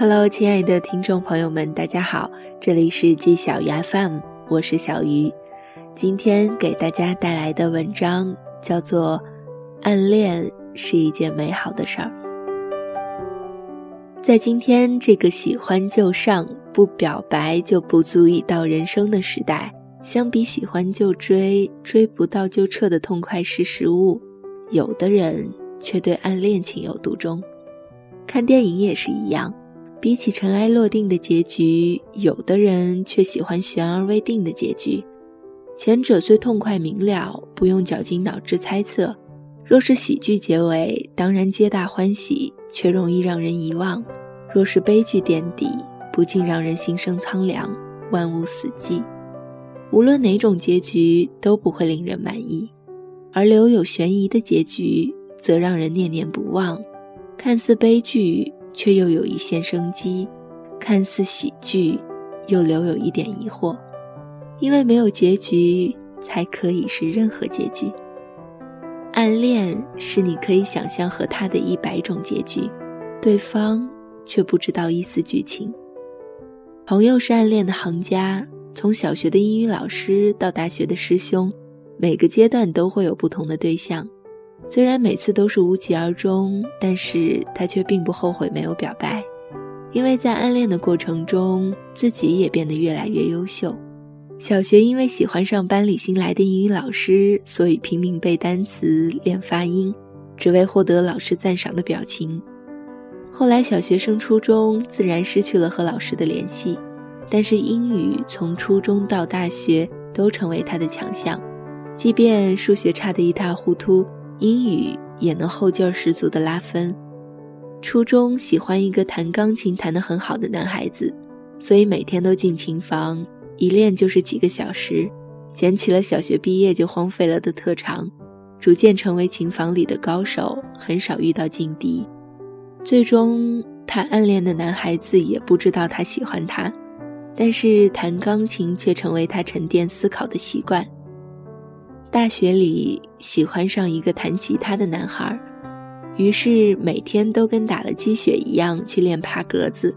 Hello，亲爱的听众朋友们，大家好，这里是季小鱼 FM，我是小鱼。今天给大家带来的文章叫做《暗恋是一件美好的事儿》。在今天这个喜欢就上、不表白就不足以到人生的时代，相比喜欢就追、追不到就撤的痛快识时务，有的人却对暗恋情有独钟。看电影也是一样。比起尘埃落定的结局，有的人却喜欢悬而未定的结局。前者虽痛快明了，不用绞尽脑汁猜测；若是喜剧结尾，当然皆大欢喜，却容易让人遗忘；若是悲剧垫底，不禁让人心生苍凉，万物死寂。无论哪种结局都不会令人满意，而留有悬疑的结局，则让人念念不忘。看似悲剧。却又有一线生机，看似喜剧，又留有一点疑惑，因为没有结局，才可以是任何结局。暗恋是你可以想象和他的一百种结局，对方却不知道一丝剧情。朋友是暗恋的行家，从小学的英语老师到大学的师兄，每个阶段都会有不同的对象。虽然每次都是无疾而终，但是他却并不后悔没有表白，因为在暗恋的过程中，自己也变得越来越优秀。小学因为喜欢上班里新来的英语老师，所以拼命背单词、练发音，只为获得老师赞赏的表情。后来小学升初中，自然失去了和老师的联系，但是英语从初中到大学都成为他的强项，即便数学差得一塌糊涂。英语也能后劲儿十足的拉分。初中喜欢一个弹钢琴弹得很好的男孩子，所以每天都进琴房，一练就是几个小时，捡起了小学毕业就荒废了的特长，逐渐成为琴房里的高手，很少遇到劲敌。最终，他暗恋的男孩子也不知道他喜欢他，但是弹钢琴却成为他沉淀思考的习惯。大学里喜欢上一个弹吉他的男孩，于是每天都跟打了鸡血一样去练爬格子，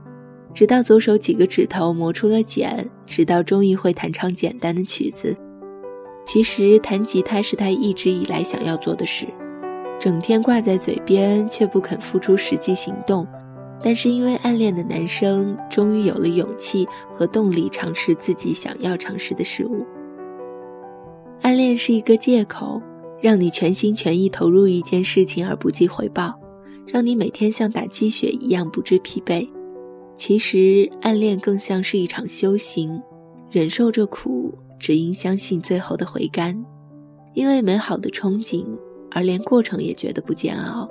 直到左手几个指头磨出了茧，直到终于会弹唱简单的曲子。其实弹吉他是他一直以来想要做的事，整天挂在嘴边却不肯付出实际行动。但是因为暗恋的男生，终于有了勇气和动力尝试自己想要尝试的事物。暗恋是一个借口，让你全心全意投入一件事情而不计回报，让你每天像打鸡血一样不知疲惫。其实，暗恋更像是一场修行，忍受着苦，只因相信最后的回甘。因为美好的憧憬，而连过程也觉得不煎熬，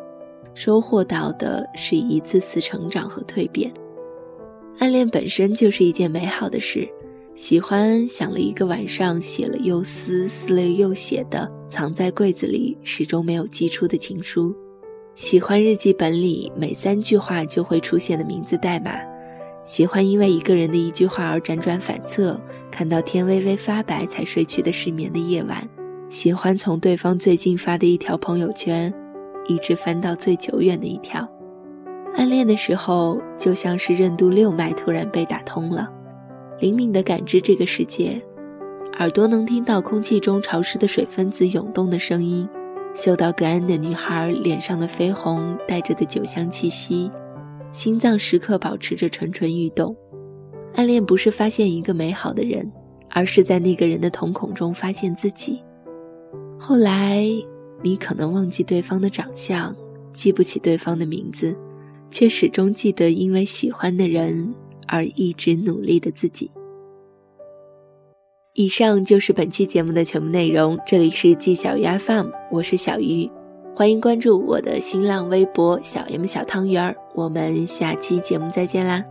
收获到的是一次次成长和蜕变。暗恋本身就是一件美好的事。喜欢想了一个晚上，写了又撕，撕了又写的，藏在柜子里始终没有寄出的情书；喜欢日记本里每三句话就会出现的名字代码；喜欢因为一个人的一句话而辗转反侧，看到天微微发白才睡去的失眠的夜晚；喜欢从对方最近发的一条朋友圈，一直翻到最久远的一条。暗恋的时候，就像是任督六脉突然被打通了。灵敏地感知这个世界，耳朵能听到空气中潮湿的水分子涌动的声音，嗅到隔岸的女孩脸上的绯红带着的酒香气息，心脏时刻保持着蠢蠢欲动。暗恋不是发现一个美好的人，而是在那个人的瞳孔中发现自己。后来，你可能忘记对方的长相，记不起对方的名字，却始终记得因为喜欢的人。而一直努力的自己。以上就是本期节目的全部内容。这里是季小鱼 FM，我是小鱼，欢迎关注我的新浪微博小 M 小汤圆儿。我们下期节目再见啦！